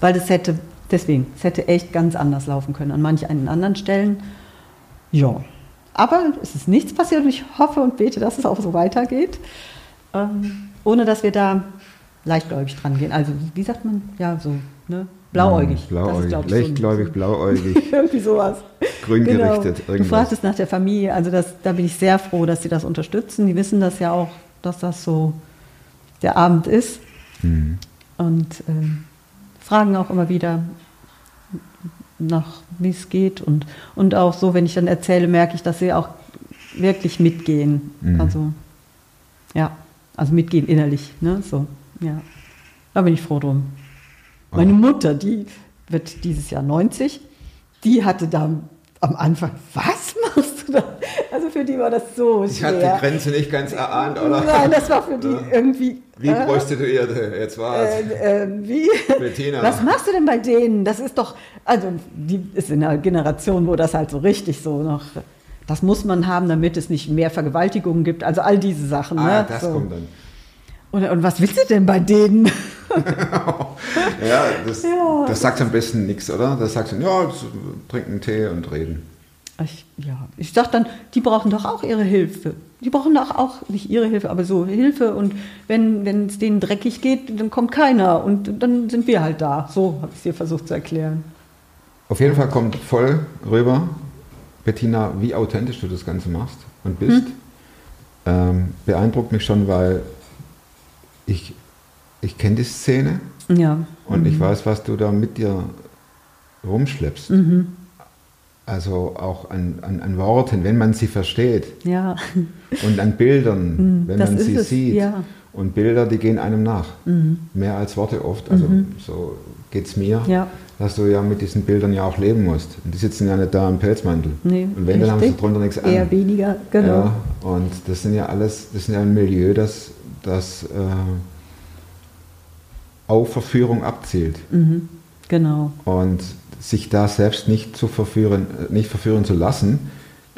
Weil das hätte, deswegen, es hätte echt ganz anders laufen können an manchen anderen Stellen. Ja, aber es ist nichts passiert und ich hoffe und bete, dass es auch so weitergeht, ähm, ohne dass wir da leichtgläubig dran gehen. Also, wie sagt man? Ja, so, ne? Blauäugig. Hm, Blauäugig, Das ist, ich, so leichtgläubig, blauäugig, Irgendwie sowas. grün Genau. gerichtet. Du Irgendwas. fragtest nach der Familie, also das, da bin ich sehr froh, dass sie das unterstützen. Die wissen das ja auch, dass das so der Abend ist Mhm. und ähm, fragen auch immer wieder, nach wie es geht. Und, und auch so, wenn ich dann erzähle, merke ich, dass sie auch wirklich mitgehen. Mhm. Also, ja, also mitgehen innerlich. Ne? So, ja. Da bin ich froh drum. Meine Mutter, die wird dieses Jahr 90, die hatte da am Anfang, was machst du da? Also für die war das so Ich schwer. hatte die Grenze nicht ganz erahnt, oder? Nein, das war für die irgendwie. Wie äh, prostituierte, jetzt war es. äh, äh, wie? Bettina. Was machst du denn bei denen? Das ist doch, also die ist in einer Generation, wo das halt so richtig so noch, das muss man haben, damit es nicht mehr Vergewaltigungen gibt. Also all diese Sachen. ah, ne? das so. kommt dann. Und, und was willst du denn bei denen? Ja, das, Ja. das sagt am besten nichts, oder? Das sagt so, ja, trinken Tee und reden. Ich, ja, ich sag dann, die brauchen doch auch ihre Hilfe. Die brauchen doch auch nicht ihre Hilfe, aber so Hilfe. Und wenn wenn es denen dreckig geht, dann kommt keiner. Und dann sind wir halt da. So habe ich es dir versucht zu erklären. Auf jeden Fall kommt voll rüber, Bettina, wie authentisch du das Ganze machst und bist. Hm. Ähm, beeindruckt mich schon, weil ich, ich kenne die Szene Ja. und Mhm. ich weiß, was du da mit dir rumschleppst. Mhm. Also auch an, an, an Worten, wenn man sie versteht Ja. und an Bildern, wenn Mhm. das man ist sie es, sieht. ja. Mhm. Und Bilder, die gehen einem nach. Mehr als Worte oft. Also so geht es mir, Ja. dass du ja mit diesen Bildern ja auch leben musst. Und die sitzen ja nicht da im Pelzmantel. Nee, und wenn, dann haben sie richtig. drunter nichts an. Eher weniger, genau. Ja, und das sind ja alles, das sind ja ein Milieu, das, das äh, auf Verführung abzielt. Mhm. Genau. Und sich da selbst nicht zu verführen, äh, nicht verführen zu lassen,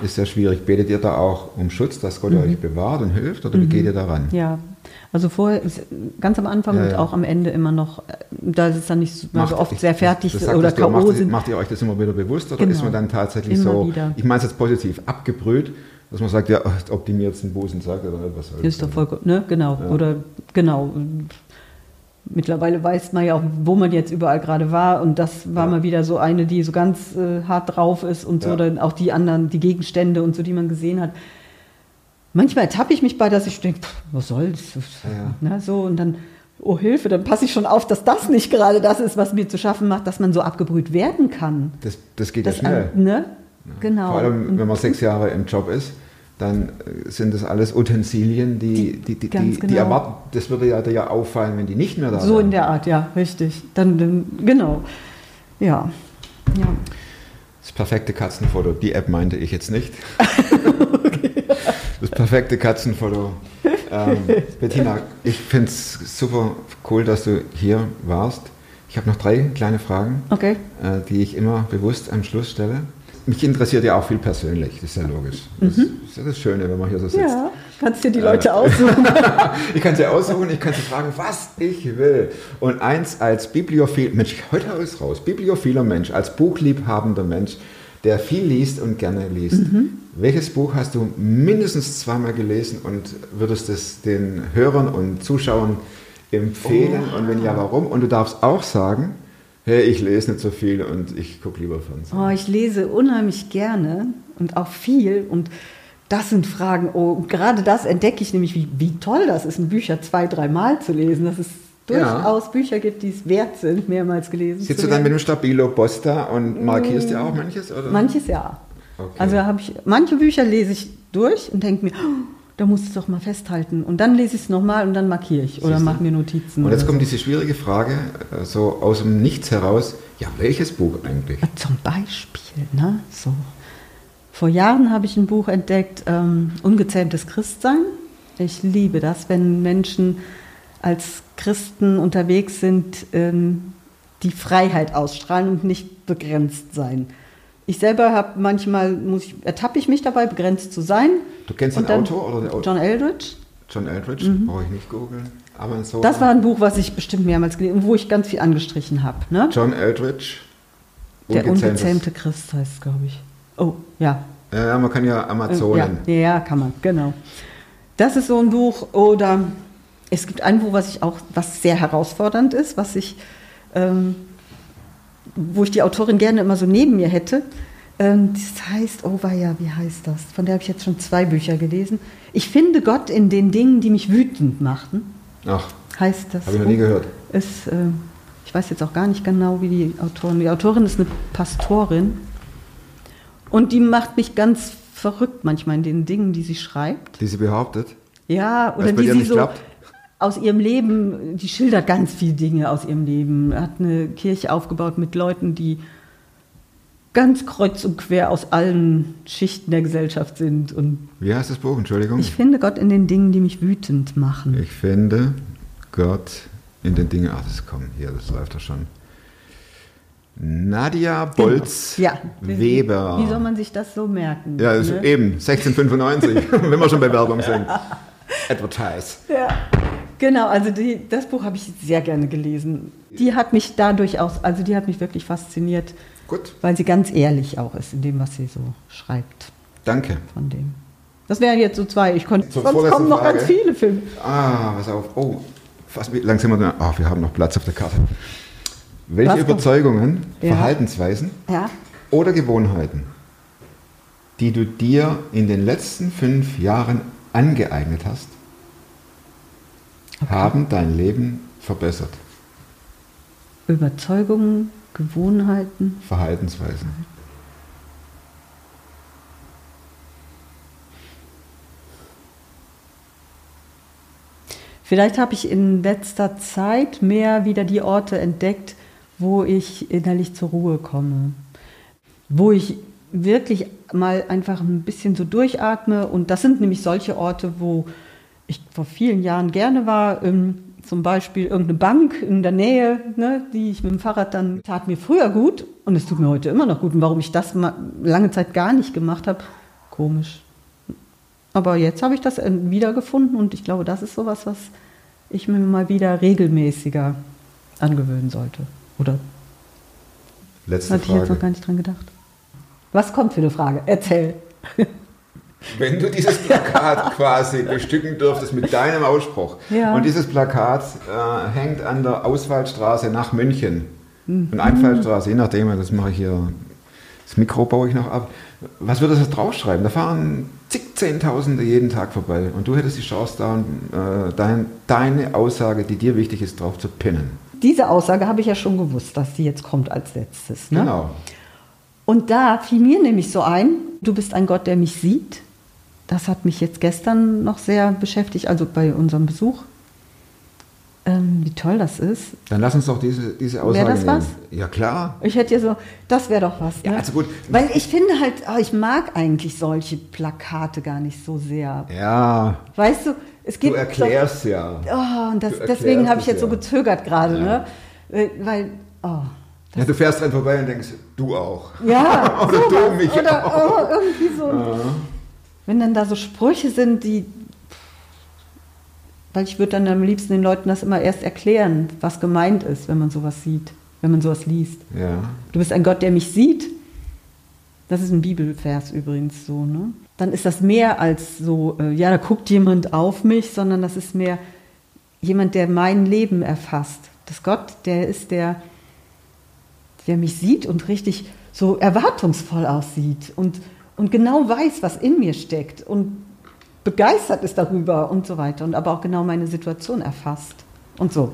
ist sehr schwierig. Betet ihr da auch um Schutz, dass Gott euch bewahrt und hilft, oder wie geht ihr daran? Mhm. Ja. Also vorher, ganz am Anfang Ja, und ja. auch am Ende immer noch, äh, da ist es dann nicht so, wir oft ich- sehr fertig das sind oder K.O. macht. Macht ihr euch das immer wieder bewusst oder Genau. ist man dann tatsächlich Immer so, wieder. ich meine es jetzt positiv, abgebrüht, dass man sagt, ja, ob die mir jetzt einen Busen sagt oder nicht, was soll Ist doch das? voll gut, ne? Genau. Ja. Oder genau. Mittlerweile weiß man ja auch, wo man jetzt überall gerade war. Und das war Ja. mal wieder so eine, die so ganz äh, hart drauf ist und so. Ja. Dann auch die anderen, die Gegenstände und so, die man gesehen hat. Manchmal ertappe ich mich bei, dass ich denke, pff, was soll's? Ne, so, und dann, oh Hilfe, dann passe ich schon auf, dass das nicht gerade das ist, was mir zu schaffen macht, dass man so abgebrüht werden kann. Das, das geht Das ja schnell. an- ne? Genau. Vor allem, wenn man sechs Jahre im Job ist, dann äh, sind das alles Utensilien, die, Die- die, die, ganz die, genau. erwarten, das würde ja, ja auffallen, wenn die nicht mehr da So wären. in der Art, ja, richtig. Dann, dann genau. Ja. ja. Das perfekte Katzenfoto, die App meinte ich jetzt nicht. Das perfekte Katzenfoto. Ähm, Bettina, ich finde es super cool, dass du hier warst. Ich habe noch drei kleine Fragen, Okay. äh, die ich immer bewusst am Schluss stelle. Mich interessiert ja auch viel persönlich, das ist ja logisch. Das ist ja das Schöne, wenn man hier so sitzt. Mhm. Ja, kannst dir die Leute aussuchen. Ich kann sie aussuchen, ich kann sie fragen, was ich will. Und eins als Bibliophil, Mensch, heute ich's raus, bibliophiler Mensch, als buchliebhabender Mensch, der viel liest und gerne liest. Welches Buch hast du mindestens zweimal gelesen und würdest es den Hörern und Zuschauern empfehlen? Und wenn ja, warum? Und du darfst auch sagen, hey, ich lese nicht so viel und ich gucke lieber Fernsehen. Oh, ich lese unheimlich gerne und auch viel und das sind Fragen, oh, gerade das entdecke ich nämlich, wie, wie toll das ist, ein Bücher zwei, dreimal zu lesen, dass es Ja. durchaus Bücher gibt, die es wert sind, mehrmals gelesen Sitzt zu du dann mit dem Stabilo Boss da und markierst dir auch manches? Oder? Manches ja. Okay. Also habe ich, manche Bücher lese ich durch und denke mir, oh, da muss ich doch mal festhalten. Und dann lese ich es nochmal und dann markiere ich oder mache mir Notizen. Und jetzt kommt diese schwierige Frage, äh, so aus dem Nichts heraus, ja, welches Buch eigentlich? so. Zum Beispiel, ne? So. Vor Jahren habe ich ein Buch entdeckt, ähm, Ungezähmtes Christsein. Ich liebe das, wenn Menschen als Christen unterwegs sind, ähm, die Freiheit ausstrahlen und nicht begrenzt sein. Ich selber habe manchmal, muss ich, ertappe ich mich dabei, begrenzt zu sein. Du kennst den Autor oder der Autor? John Eldridge. John Eldridge, brauche ich nicht googeln. Amazon. Das war ein Buch, was ich bestimmt mehrmals gelesen habe, wo ich ganz viel angestrichen habe. Ne? John Eldridge. Der ungezähmte Christ heißt es, glaube ich. Oh, ja. Ja, ja, man kann ja Amazonen. Ja, ja, kann man, genau. Das ist so ein Buch. Oder es gibt ein Buch, was ich auch, was sehr herausfordernd ist, was ich, ähm, wo ich die Autorin gerne immer so neben mir hätte. Ähm, das heißt, oh ja, wie heißt das? Von der habe ich jetzt schon zwei Bücher gelesen. Ich finde Gott in den Dingen, die mich wütend machten. Ach, Heißt das? habe ich noch nie gehört. Ist, äh, ich weiß jetzt auch gar nicht genau, wie die Autorin. Die Autorin ist eine Pastorin. Und die macht mich ganz verrückt manchmal in den Dingen, die sie schreibt. Die sie behauptet. Ja, oder die sie nicht so klappt? Aus ihrem Leben, die schildert ganz viele Dinge aus ihrem Leben. Hat eine Kirche aufgebaut mit Leuten, die ganz kreuz und quer aus allen Schichten der Gesellschaft sind. Und Wie heißt das Buch? Entschuldigung. ich finde Gott in den Dingen, die mich wütend machen. Ich finde Gott in den Dingen. Ach, das kommt hier, das läuft doch schon. Nadia Bolz Ja. Weber. Wie soll man sich das so merken? ja, ne? eben 1695, wenn wir schon bei Werbung sind. Advertise. Ja, genau. Also die, das Buch habe ich sehr gerne gelesen. Die hat mich da durchaus, also die hat mich wirklich fasziniert, Gut, weil sie ganz ehrlich auch ist in dem, was sie so schreibt danke. von dem. Das wären jetzt so zwei. Ich konnte, Zur sonst kommen noch Frage. ganz viele Filme. Ah, pass auf. Oh, fast wie lang sind wir da? Ach, wir haben noch Platz auf der Karte. Welche Was? Überzeugungen, Ja. Verhaltensweisen Ja. oder Gewohnheiten, die du dir in den letzten fünf Jahren angeeignet hast, haben dein Leben verbessert? Überzeugungen, Gewohnheiten. Verhaltensweisen. Vielleicht habe ich in letzter Zeit mehr wieder die Orte entdeckt, wo ich innerlich zur Ruhe komme. Wo ich wirklich mal einfach ein bisschen so durchatme. Und das sind nämlich solche Orte, wo ich vor vielen Jahren gerne war. Ähm, zum Beispiel irgendeine Bank in der Nähe, ne, die ich mit dem Fahrrad dann tat mir früher gut und es tut mir heute immer noch gut. Und warum ich das lange Zeit gar nicht gemacht habe, komisch. Aber jetzt habe ich das äh, wiedergefunden und ich glaube, das ist sowas, was ich mir mal wieder regelmäßiger angewöhnen sollte. Oder Letzte hatte ich jetzt noch Frage. gar nicht dran gedacht. Was kommt für eine Frage? Erzähl. Wenn du dieses Plakat quasi bestücken dürftest mit deinem Ausspruch Ja. und dieses Plakat äh, hängt an der Ausfallstraße nach München Mhm. und Einfallstraße, je nachdem, das mache ich hier, das Mikro baue ich noch ab. Was würde das draufschreiben? Da fahren zig Zehntausende jeden Tag vorbei und du hättest die Chance da, äh, dein, deine Aussage, die dir wichtig ist, drauf zu pinnen. Diese Aussage habe ich ja schon gewusst, dass die jetzt kommt als letztes. Ne? Genau. Und da fiel mir nämlich so ein, du bist ein Gott, der mich sieht. Das hat mich jetzt gestern noch sehr beschäftigt, also bei unserem Besuch. Ähm, wie toll das ist. Dann lass uns doch diese, diese Aussage das nehmen. was? Ja klar. Ich hätte ja so, das wäre doch was. Ne? Ja, also gut. Weil ich finde halt, ah, ich mag eigentlich solche Plakate gar nicht so sehr. Ja, Weißt du, es du gibt. erklärst ja. Doch, oh, und das, Du deswegen erklärst habe ich jetzt so ja. gezögert gerade, Ja. ne? Weil- oh. Ja, du fährst dran vorbei und denkst, du auch. Ja, Oder sowas. du mich Oder auch. oh, irgendwie so. Wenn dann da so Sprüche sind, die. Weil ich würde dann am liebsten den Leuten das immer erst erklären, was gemeint ist, wenn man sowas sieht, wenn man sowas liest. Ja. Du bist ein Gott, der mich sieht. Das ist ein Bibelvers übrigens so, ne? Dann ist das mehr als so, äh, ja, da guckt jemand auf mich, sondern das ist mehr jemand, der mein Leben erfasst. Das Gott, der ist der, der mich sieht und richtig so erwartungsvoll aussieht und, und genau weiß, was in mir steckt und begeistert ist darüber und so weiter und aber auch genau meine Situation erfasst und so.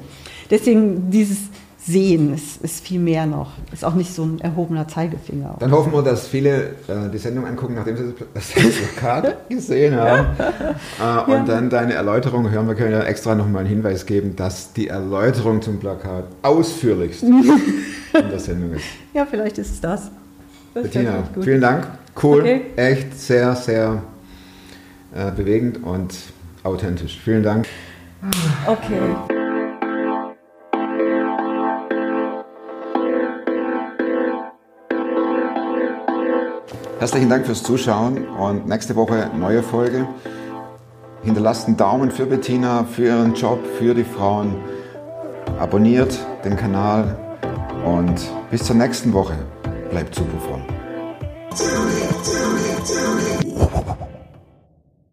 Deswegen dieses Sehen ist, ist viel mehr noch, ist auch nicht so ein erhobener Zeigefinger. Dann hoffen wir, dass viele äh, die Sendung angucken, nachdem sie das, das Plakat gesehen haben. Äh, und dann deine Erläuterung hören. Wir können ja extra nochmal einen Hinweis geben, dass die Erläuterung zum Plakat ausführlichst in der Sendung ist. Ja, vielleicht ist es das. das Bettina, vielen Dank. Cool. Okay. Echt sehr, sehr äh, bewegend und authentisch. Vielen Dank. Okay. Herzlichen Dank fürs Zuschauen und nächste Woche neue Folge. Hinterlasst einen Daumen für Bettina, für ihren Job, für die Frauen. Abonniert den Kanal und bis zur nächsten Woche. Bleibt super fromm. あ。